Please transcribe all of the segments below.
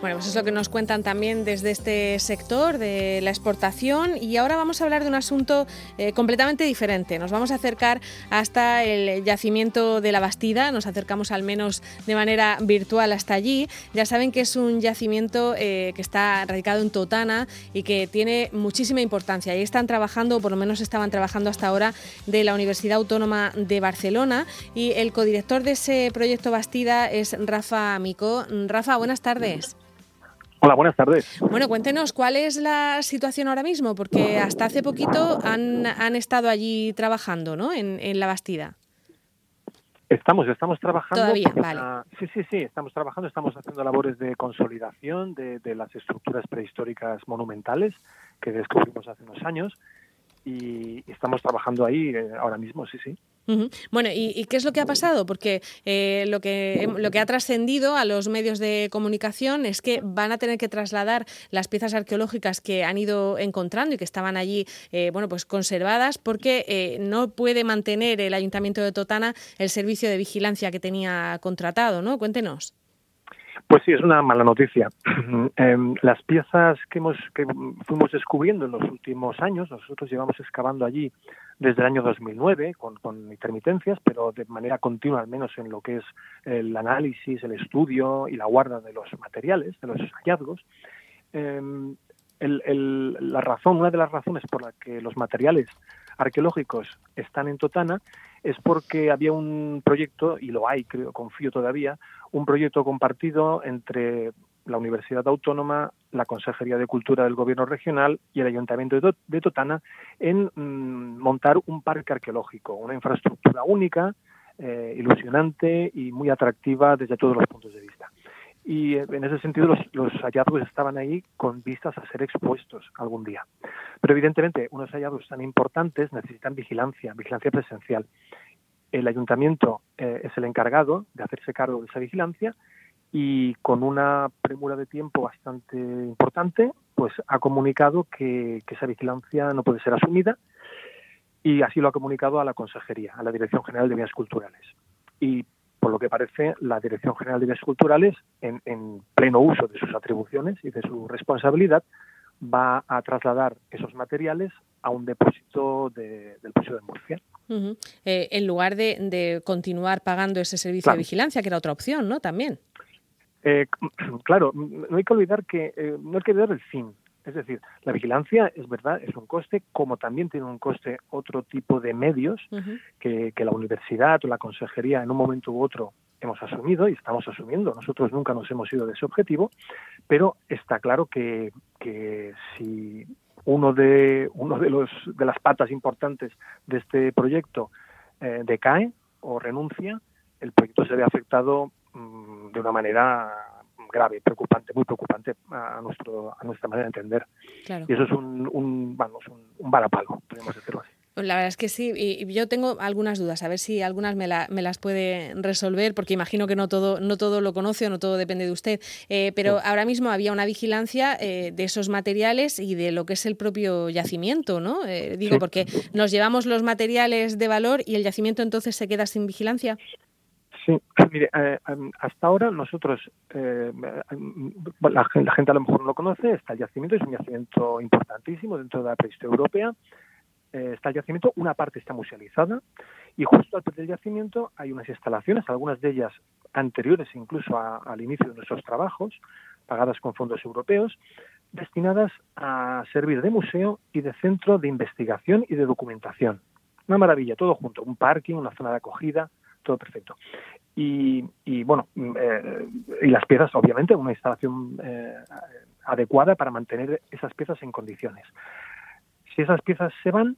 Bueno, pues es lo que nos cuentan también desde este sector de la exportación y ahora vamos a hablar de un asunto eh, completamente diferente. Nos vamos a acercar hasta el yacimiento de la Bastida, nos acercamos al menos de manera virtual hasta allí. Ya saben que es un yacimiento eh, que está radicado en Totana y que tiene muchísima importancia. Ahí están trabajando, o por lo menos estaban trabajando hasta ahora, de la Universidad Autónoma de Barcelona y el codirector de ese proyecto Bastida es Rafa Amico. Rafa, buenas tardes. Hola, buenas tardes. Bueno, cuéntenos cuál es la situación ahora mismo, porque hasta hace poquito han, han estado allí trabajando, ¿no? En, en la Bastida. Estamos, estamos trabajando. Todavía, vale. Sí, sí, sí, estamos trabajando, estamos haciendo labores de consolidación de, de las estructuras prehistóricas monumentales que descubrimos hace unos años y estamos trabajando ahí eh, ahora mismo, sí, sí. Bueno, ¿y, y qué es lo que ha pasado? Porque eh, lo, que, lo que ha trascendido a los medios de comunicación es que van a tener que trasladar las piezas arqueológicas que han ido encontrando y que estaban allí eh, bueno, pues conservadas porque eh, no puede mantener el Ayuntamiento de Totana el servicio de vigilancia que tenía contratado, ¿no? Cuéntenos. Pues sí, es una mala noticia. Em, las piezas que, hemos, que fuimos descubriendo en los últimos años, nosotros llevamos excavando allí desde el año 2009 con, con intermitencias, pero de manera continua, al menos en lo que es el análisis, el estudio y la guarda de los materiales, de los hallazgos. Em, la razón, una de las razones por la que los materiales arqueológicos están en Totana es porque había un proyecto, y lo hay, creo, confío todavía, un proyecto compartido entre la Universidad Autónoma, la Consejería de Cultura del Gobierno Regional y el Ayuntamiento de, Totana en mmm, montar un parque arqueológico, una infraestructura única, eh, ilusionante y muy atractiva desde todos los puntos de vista. Y en ese sentido los, los, hallazgos estaban ahí con vistas a ser expuestos algún día. Pero evidentemente unos hallazgos tan importantes necesitan vigilancia, vigilancia presencial. El ayuntamiento eh, es el encargado de hacerse cargo de esa vigilancia y con una premura de tiempo bastante importante, pues ha comunicado que, que esa vigilancia no puede ser asumida y así lo ha comunicado a la Consejería, a la Dirección General de Bienes Culturales. Y por lo que parece, la Dirección General de Bienes Culturales, en, en, pleno uso de sus atribuciones y de su responsabilidad, va a trasladar esos materiales a un depósito de, del Museo de Murcia. Uh -huh. eh, en lugar de, de, continuar pagando ese servicio claro. de vigilancia, que era otra opción, ¿no? También. Eh, claro, no hay que olvidar que eh, no hay que olvidar el fin. Es decir, la vigilancia es verdad, es un coste, como también tiene un coste otro tipo de medios uh -huh. que, que, la universidad o la consejería en un momento u otro hemos asumido y estamos asumiendo. Nosotros nunca nos hemos ido de ese objetivo, pero está claro que, que si uno de uno de los de las patas importantes de este proyecto eh, decae o renuncia, el proyecto se ve afectado de una manera grave, preocupante, muy preocupante a, nuestro, a nuestra manera de entender. Claro. Y eso es un, un vamos, un, un varapalo, podemos decirlo así. La verdad es que sí, y yo tengo algunas dudas, a ver si algunas me, la, me las puede resolver, porque imagino que no todo, no todo lo conoce o no todo depende de usted. Eh, pero sí. ahora mismo había una vigilancia eh, de esos materiales y de lo que es el propio yacimiento, ¿no? Eh, digo, sí. porque nos llevamos los materiales de valor y el yacimiento entonces se queda sin vigilancia. Sí, mire, eh, hasta ahora nosotros, eh, la, gente, la, gente, a lo mejor no lo conoce, está el yacimiento, es un yacimiento importantísimo dentro de la prehistoria europea, eh, está el yacimiento, una parte está musealizada y justo al del yacimiento hay unas instalaciones, algunas de ellas anteriores incluso al inicio de nuestros trabajos, pagadas con fondos europeos, destinadas a servir de museo y de centro de investigación y de documentación. Una maravilla, todo junto, un parking, una zona de acogida, todo perfecto. Y, y bueno, eh, y las piezas, obviamente, una instalación eh, adecuada para mantener esas piezas en condiciones. Si esas piezas se van,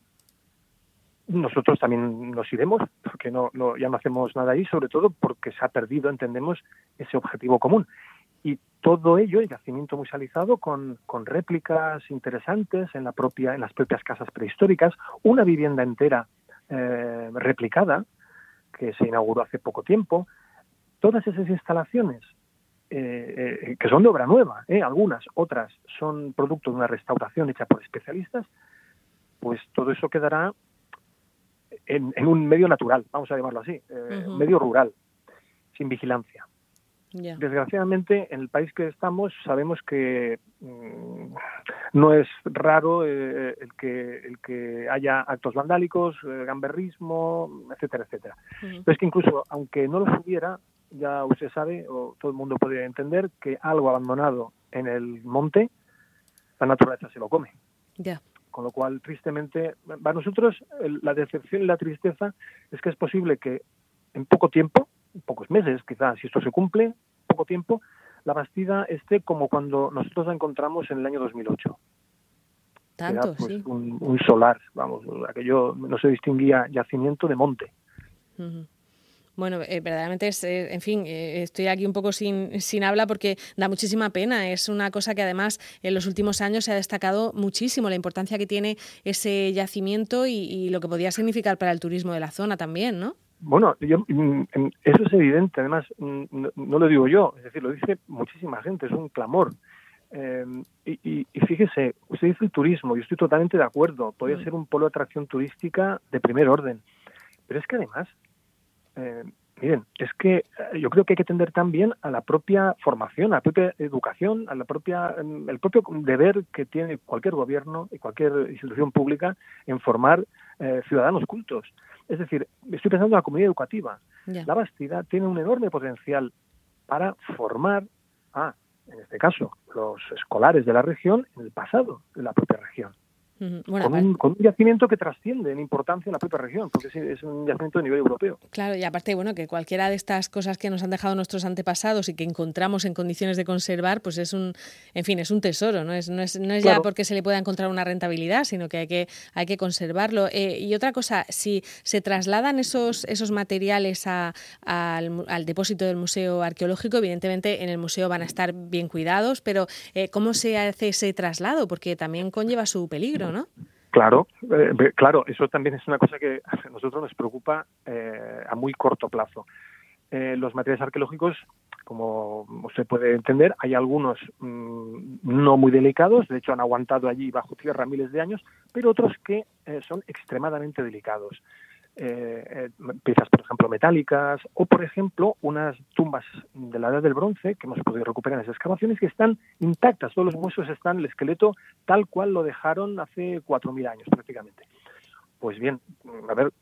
nosotros también nos iremos, porque no, no, ya no hacemos nada ahí, sobre todo porque se ha perdido, entendemos, ese objetivo común. Y todo ello, el yacimiento musealizado, con, con réplicas interesantes en, la propia, en las propias casas prehistóricas, una vivienda entera eh, replicada, que se inauguró hace poco tiempo, todas esas instalaciones eh, eh, que son de obra nueva, eh, algunas, otras son producto de una restauración hecha por especialistas, pues todo eso quedará en, en un medio natural, vamos a llamarlo así, uh -huh. medio rural, sin vigilancia. Desgraciadamente, en el país que estamos sabemos que mm, no es raro eh, el, que, el que haya actos vandálicos, eh, gamberrismo, etcétera, etcétera. Pero es que incluso, aunque no lo hubiera, ya usted sabe, o todo el mundo puede entender, que algo abandonado en el monte, la naturaleza se lo come. Ya. Con lo cual, tristemente, para nosotros la decepción y la tristeza es que es posible que en poco tiempo, pocos meses quizás, si esto se cumple, poco tiempo, la Bastida esté como cuando nosotros la encontramos en el año 2008. Tanto, pues, sí. Un, solar, vamos, aquello no se distinguía yacimiento de monte. Bueno, eh, verdaderamente es, eh, en fin, eh, estoy aquí un poco sin, sin habla porque da muchísima pena. Es una cosa que además en los últimos años se ha destacado muchísimo la importancia que tiene ese yacimiento y lo que podía significar para el turismo de la zona también, ¿no? Bueno, mm, eso es evidente, además mm, no, lo digo yo, es decir, lo dice muchísima gente, es un clamor. Eh, y, fíjese, usted dice el turismo, yo estoy totalmente de acuerdo, podría mm. ser un polo de atracción turística de primer orden, pero es que además, eh, miren, es que eh, yo creo que hay que tender también a la propia formación, a la propia educación, a la propia, el propio deber que tiene cualquier gobierno y cualquier institución pública en formar ciudadanos cultos. Es decir, estoy pensando en la comunidad educativa. La Bastida tiene un enorme potencial para formar a, en este caso, los escolares de la región en el pasado de la propia región con, un, con, un, yacimiento que trasciende en importancia en la propia región, porque es, un yacimiento de nivel europeo. Claro, y aparte, bueno, que cualquiera de estas cosas que nos han dejado nuestros antepasados y que encontramos en condiciones de conservar, pues es un, en fin, es un tesoro, no es, no es, no es ya porque se le pueda encontrar una rentabilidad, sino que hay que, hay que conservarlo. Eh, y otra cosa, si se trasladan esos, esos materiales a, al, al, depósito del Museo Arqueológico, evidentemente en el museo van a estar bien cuidados, pero eh, ¿cómo se hace ese traslado? Porque también conlleva su peligro, Claro, eh, claro, eso también es una cosa que a nosotros nos preocupa eh, a muy corto plazo. Eh, los materiales arqueológicos, como usted puede entender, hay algunos mm, no muy delicados, de hecho han aguantado allí bajo tierra miles de años, pero otros que son extremadamente delicados. Eh, eh, piezas, por ejemplo, metálicas, o por ejemplo, unas tumbas de la edad del bronce que hemos podido recuperar en esas excavaciones que están intactas, todos los huesos están, el esqueleto tal cual lo dejaron hace 4.000 años prácticamente. Pues bien, a ver,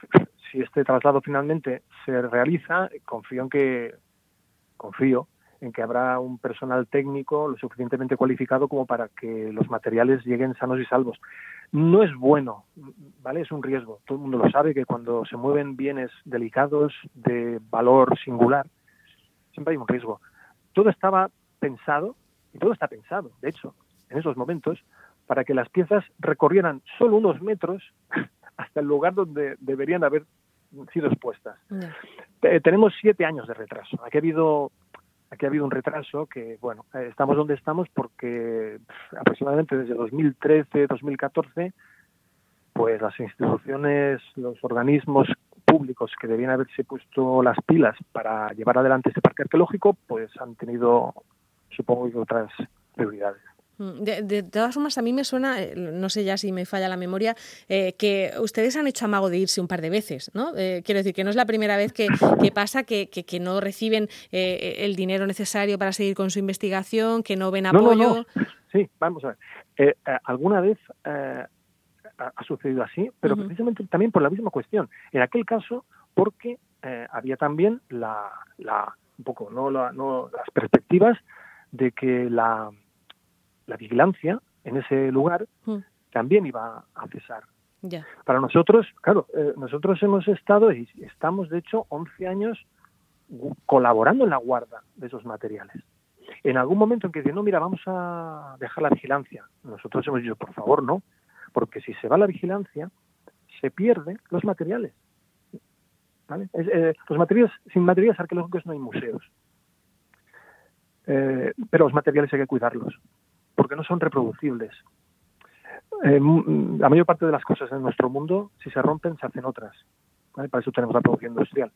si este traslado finalmente se realiza, confío en que, confío en que habrá un personal técnico lo suficientemente cualificado como para que los materiales lleguen sanos y salvos. No es bueno, ¿vale? Es un riesgo. Todo el mundo lo sabe que cuando se mueven bienes delicados de valor singular, siempre hay un riesgo. Todo estaba pensado, y todo está pensado, de hecho, en esos momentos, para que las piezas recorrieran solo unos metros hasta el lugar donde deberían haber sido expuestas. tenemos siete años de retraso. Aquí ha habido aquí ha habido un retraso que, bueno, eh, estamos donde estamos porque aproximadamente desde 2013, 2014, pues las instituciones, los organismos públicos que debían haberse puesto las pilas para llevar adelante este parque arqueológico, pues han tenido, supongo, otras prioridades. Mm, de, todas formas, a mí me suena, eh, no sé ya si me falla la memoria, eh, que ustedes han hecho amago de irse un par de veces, ¿no? Eh, quiero decir que no es la primera vez que, pasa que, que, no reciben el dinero necesario para seguir con su investigación, que no ven apoyo. Sí, vamos a ver. alguna vez ha, sucedido así, pero precisamente también por la misma cuestión. En aquel caso, porque había también la, la, un poco, no, no las perspectivas de que la la vigilancia en ese lugar hmm. también iba a cesar. Para nosotros, claro, eh, nosotros hemos estado y estamos, de hecho, 11 años colaborando en la guarda de esos materiales. En algún momento en que dicen, no, mira, vamos a dejar la vigilancia, nosotros hemos dicho, por favor, no, porque si se va la vigilancia, se pierden los materiales. Eh, los materiales, sin materiales arqueológicos no hay museos. Eh, pero los materiales hay que cuidarlos porque no son reproducibles. Eh, la mayor parte de las cosas en nuestro mundo, si se rompen, se hacen otras. Para eso tenemos la producción industrial.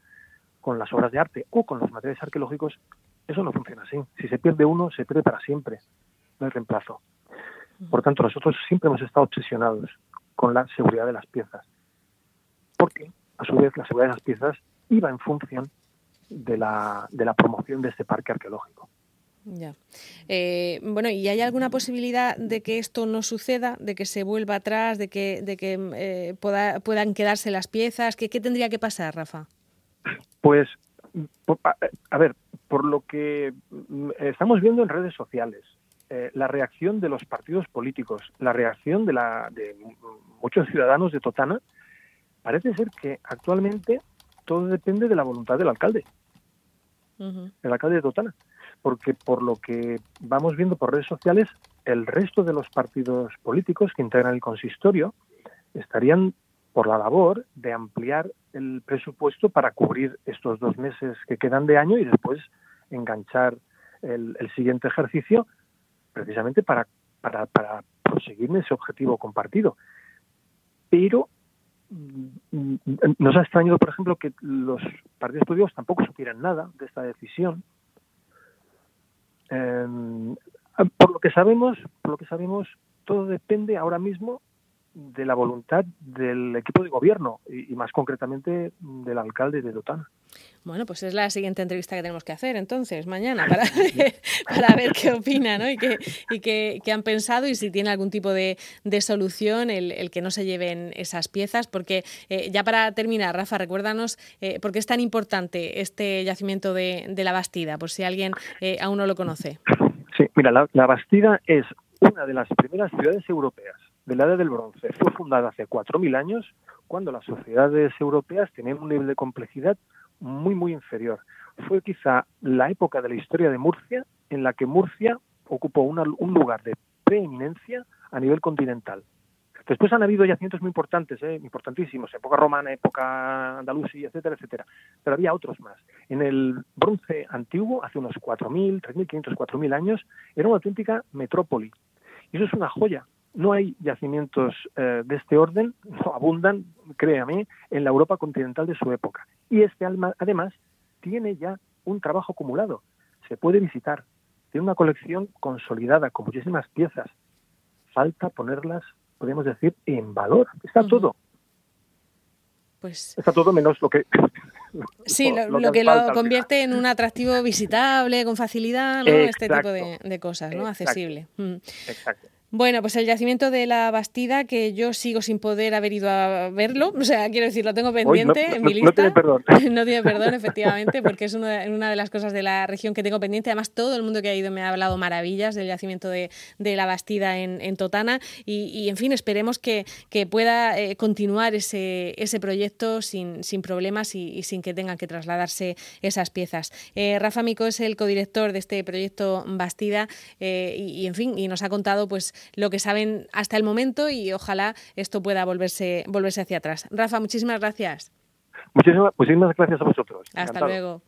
Con las obras de arte o con los materiales arqueológicos, eso no funciona así. Si se pierde uno, se pierde para siempre. No hay reemplazo. Por tanto, nosotros siempre hemos estado obsesionados con la seguridad de las piezas. Porque, a su vez, la seguridad de las piezas iba en función de la, de la promoción de este parque arqueológico. Ya. Eh, bueno, ¿y hay alguna posibilidad de que esto no suceda, de que se vuelva atrás, de que, de que eh, puedan quedarse las piezas? ¿Qué, ¿Qué, tendría que pasar, Rafa? Pues, a ver, por lo que mm, estamos viendo en redes sociales, eh, la reacción de los partidos políticos, la reacción de, la, de muchos ciudadanos de Totana, parece ser que actualmente todo depende de la voluntad del alcalde, el alcalde de Totana, porque por lo que vamos viendo por redes sociales, el resto de los partidos políticos que integran el consistorio estarían por la labor de ampliar el presupuesto para cubrir estos dos meses que quedan de año y después enganchar el, siguiente ejercicio precisamente para, para, para proseguir ese objetivo compartido. Pero mm, nos ha extrañado, por ejemplo, que los partidos políticos tampoco supieran nada de esta decisión. Em, por lo que sabemos, por lo que sabemos, todo depende ahora mismo de la voluntad del equipo de gobierno y, más concretamente del alcalde de Dotana. Bueno, pues es la siguiente entrevista que tenemos que hacer entonces, mañana, para, para ver qué opina ¿no? y, qué, y qué, han pensado y si tiene algún tipo de, solución el, que no se lleven esas piezas. Porque eh, ya para terminar, Rafa, recuérdanos eh, por qué es tan importante este yacimiento de, la Bastida, por si alguien eh, aún no lo conoce. Sí, mira, la Bastida es una de las primeras ciudades europeas de la Edad del Bronce. Fue fundada hace 4.000 años, cuando las sociedades europeas tenían un nivel de complejidad muy, muy inferior. Fue quizá la época de la historia de Murcia en la que Murcia ocupó un lugar de preeminencia a nivel continental. Después han habido yacimientos muy importantes, ¿eh? importantísimos, época romana, época andalusí, etcétera, etcétera. Pero había otros más. En el bronce antiguo, hace unos 4.000, 3.500, 4.000 años, era una auténtica metrópoli. Y eso es una joya, no hay yacimientos eh, de este orden, no abundan, créame, en la Europa continental de su época. Y este alma, además, tiene ya un trabajo acumulado. Se puede visitar. Tiene una colección consolidada con muchísimas piezas. Falta ponerlas, podemos decir, en valor. Está todo. Pues... Está todo menos lo que... Sí, lo, que, lo convierte en un atractivo visitable con facilidad, ¿no? este tipo de, cosas, ¿no? Accesible. Mm. Exacto. Bueno, pues el yacimiento de la Bastida, que yo sigo sin poder haber ido a verlo, o sea, quiero decir, lo tengo pendiente en mi lista. No tiene perdón. no tiene perdón, efectivamente, porque es una, de las cosas de la región que tengo pendiente. Además, todo el mundo que ha ido me ha hablado maravillas del yacimiento de, la Bastida en, Totana y, en fin, esperemos que, pueda eh, continuar ese, ese proyecto sin, sin problemas y, sin que tengan que trasladarse esas piezas. Eh, Rafa Mico es el codirector de este proyecto Bastida eh, y, y, en fin, y nos ha contado pues lo que saben hasta el momento y ojalá esto pueda volverse, volverse hacia atrás. Rafa, muchísimas gracias. Muchísimas, muchísimas gracias a vosotros. Hasta luego.